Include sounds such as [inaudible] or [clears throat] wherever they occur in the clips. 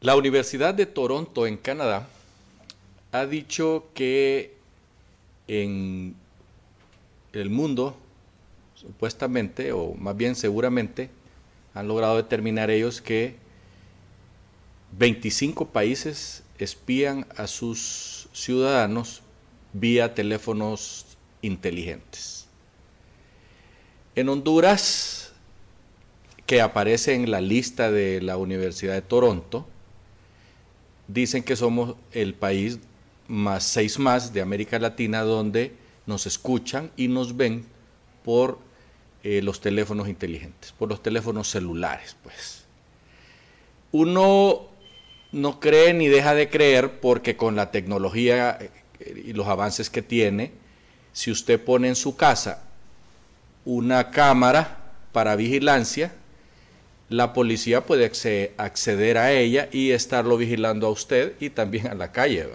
La Universidad de Toronto en Canadá ha dicho que en el mundo, supuestamente, o más bien seguramente, han logrado determinar ellos que 25 países espían a sus ciudadanos vía teléfonos inteligentes. En Honduras, que aparece en la lista de la Universidad de Toronto, dicen que somos el país más seis más de América Latina donde nos escuchan y nos ven por eh, los teléfonos inteligentes, por los teléfonos celulares, pues. Uno no cree ni deja de creer porque con la tecnología eh, y los avances que tiene, si usted pone en su casa una cámara para vigilancia, la policía puede acceder a ella y estarlo vigilando a usted y también a la calle.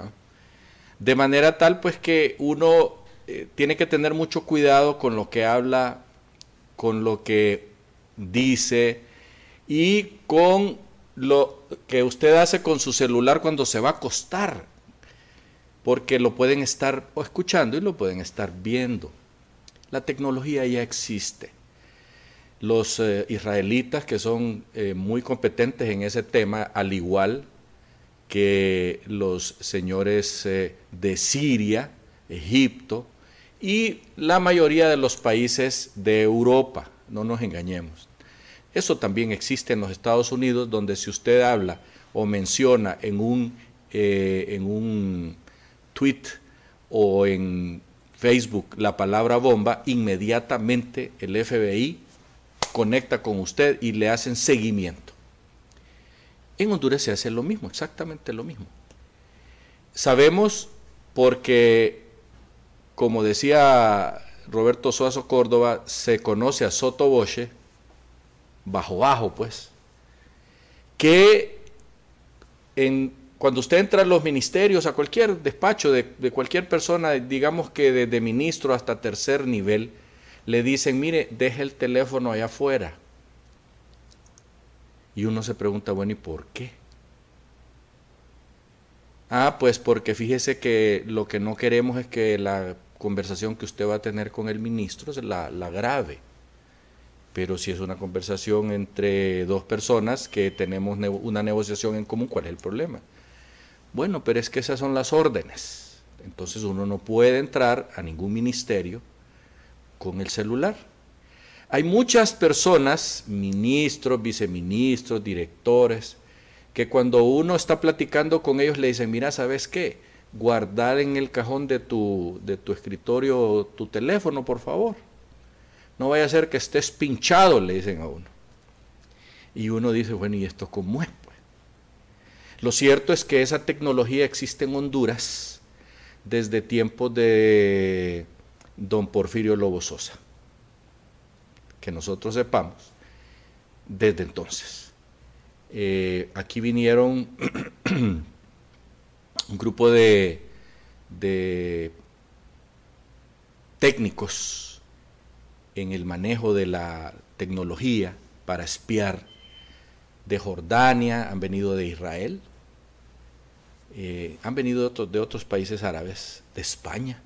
De manera tal pues que uno eh, tiene que tener mucho cuidado con lo que habla, con lo que dice y con lo que usted hace con su celular cuando se va a acostar, porque lo pueden estar escuchando y lo pueden estar viendo. La tecnología ya existe los eh, israelitas que son eh, muy competentes en ese tema, al igual que los señores eh, de Siria, Egipto y la mayoría de los países de Europa, no nos engañemos. Eso también existe en los Estados Unidos, donde si usted habla o menciona en un, en un tweet o en Facebook la palabra bomba, inmediatamente el FBI conecta con usted y le hacen seguimiento. En Honduras se hace lo mismo, exactamente lo mismo. Sabemos porque, como decía Roberto Suazo Córdoba, se conoce a Soto bajo bajo pues, que en, cuando usted entra a los ministerios, a cualquier despacho de, cualquier persona, digamos que desde ministro hasta tercer nivel, le dicen, mire, deje el teléfono allá afuera. Y uno se pregunta, bueno, ¿y por qué? Ah, pues porque fíjese que lo que no queremos es que la conversación que usted va a tener con el ministro la, la grave. Pero si es una conversación entre dos personas que tenemos una negociación en común, ¿cuál es el problema? Bueno, pero es que esas son las órdenes. Entonces uno no puede entrar a ningún ministerio con el celular. Hay muchas personas, ministros, viceministros, directores, que cuando uno está platicando con ellos le dicen, mira, ¿sabes qué? Guardar en el cajón de tu, de tu escritorio tu teléfono, por favor. No vaya a ser que estés pinchado, le dicen a uno. Y uno dice, bueno, ¿y esto cómo es? Pues? Lo cierto es que esa tecnología existe en Honduras desde tiempos de don Porfirio Lobo Sosa. Que nosotros sepamos desde entonces. Eh, aquí vinieron [clears throat] un grupo de, de técnicos en el manejo de la tecnología para espiar de Jordania, han venido de Israel, eh, han venido de otros países árabes, de España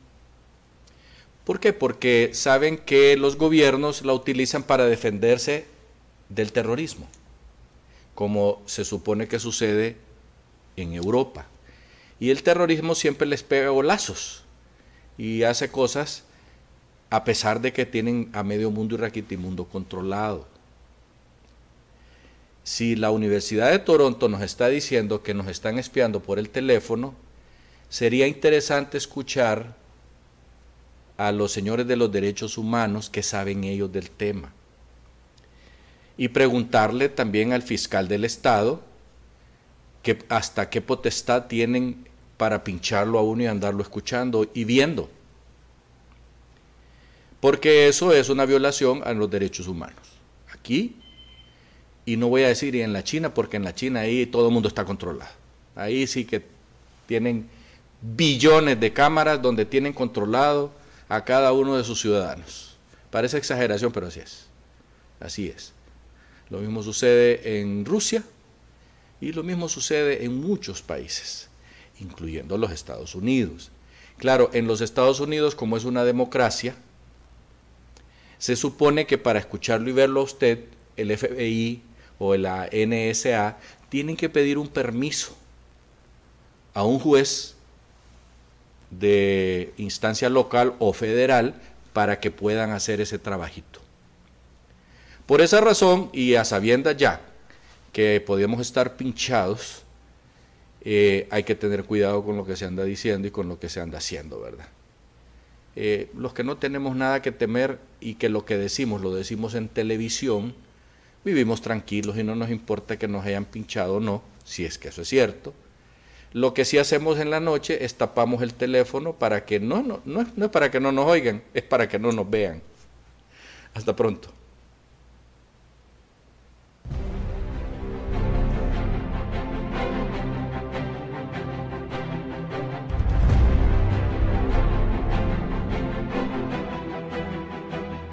¿Por qué? Porque saben que los gobiernos la utilizan para defenderse del terrorismo, como se supone que sucede en Europa. Y el terrorismo siempre les pega golazos y hace cosas a pesar de que tienen a medio mundo y raquitimundo controlado. Si la Universidad de Toronto nos está diciendo que nos están espiando por el teléfono, sería interesante escuchar a los señores de los derechos humanos que saben ellos del tema. Y preguntarle también al fiscal del Estado que hasta qué potestad tienen para pincharlo a uno y andarlo escuchando y viendo. Porque eso es una violación a los derechos humanos. Aquí, y no voy a decir en la China, porque en la China ahí todo el mundo está controlado. Ahí sí que Tienen billones de cámaras donde tienen controlado a cada uno de sus ciudadanos. Parece exageración, pero así es. Así es. Lo mismo sucede en Rusia y lo mismo sucede en muchos países, incluyendo los Estados Unidos. Claro, en los Estados Unidos, como es una democracia, se supone que para escucharlo y verlo a usted, el FBI o la NSA tienen que pedir un permiso a un juez de instancia local o federal para que puedan hacer ese trabajito. Por esa razón, y a sabiendas ya que podíamos estar pinchados, eh, hay que tener cuidado con lo que se anda diciendo y con lo que se anda haciendo, ¿verdad? Eh, los que no tenemos nada que temer y que lo que decimos lo decimos en televisión, vivimos tranquilos y no nos importa que nos hayan pinchado o no, si es que eso es cierto. Lo que sí hacemos en la noche es tapamos el teléfono para que no, no, no, no es para que no nos oigan, es para que no nos vean. Hasta pronto.